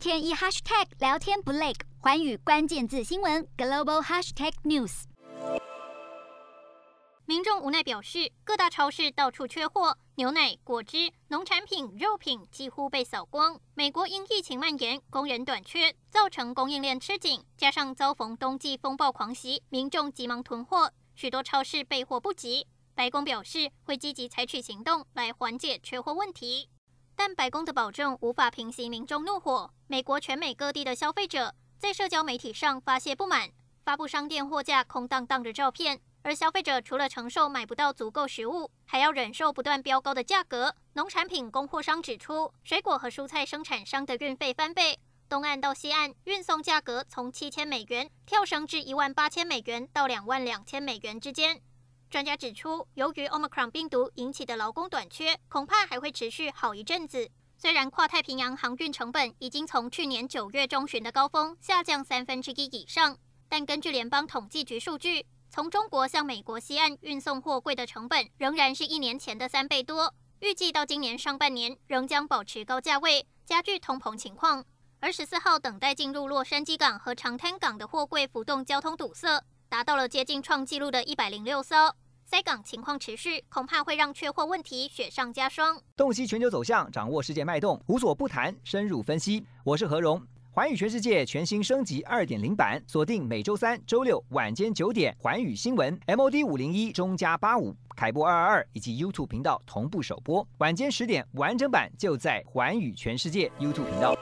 天一 hashtag 聊天不累，寰宇关键字新闻 global hashtag news。民众无奈表示，各大超市到处缺货，牛奶、果汁、农产品、肉品几乎被扫光。美国因疫情蔓延，工人短缺，造成供应链吃紧，加上遭逢冬季风暴狂袭，民众急忙囤货，许多超市备货不及。白宫表示会积极采取行动来缓解缺货问题。但白宫的保证无法平息民众怒火。美国全美各地的消费者在社交媒体上发泄不满，发布商店货架空荡荡的照片。而消费者除了承受买不到足够食物，还要忍受不断飙高的价格。农产品供货商指出，水果和蔬菜生产商的运费翻倍，东岸到西岸运送价格从七千美元跳升至一万八千美元到两万两千美元之间。专家指出，由于 Omicron 病毒引起的劳工短缺，恐怕还会持续好一阵子。虽然跨太平洋航运成本已经从去年九月中旬的高峰下降三分之一以上，但根据联邦统计局数据，从中国向美国西岸运送货柜的成本仍然是一年前的三倍多。预计到今年上半年仍将保持高价位，加剧通膨情况。而十四号等待进入洛杉矶港和长滩港的货柜浮动交通堵塞。达到了接近创纪录的一百零六艘，塞港情况持续，恐怕会让缺货问题雪上加霜。洞悉全球走向，掌握世界脉动，无所不谈，深入分析。我是何荣，寰宇全世界全新升级二点零版，锁定每周三、周六晚间九点，寰宇新闻 MOD 五零一中加八五凯播二二二以及 YouTube 频道同步首播，晚间十点完整版就在寰宇全世界 YouTube 频道。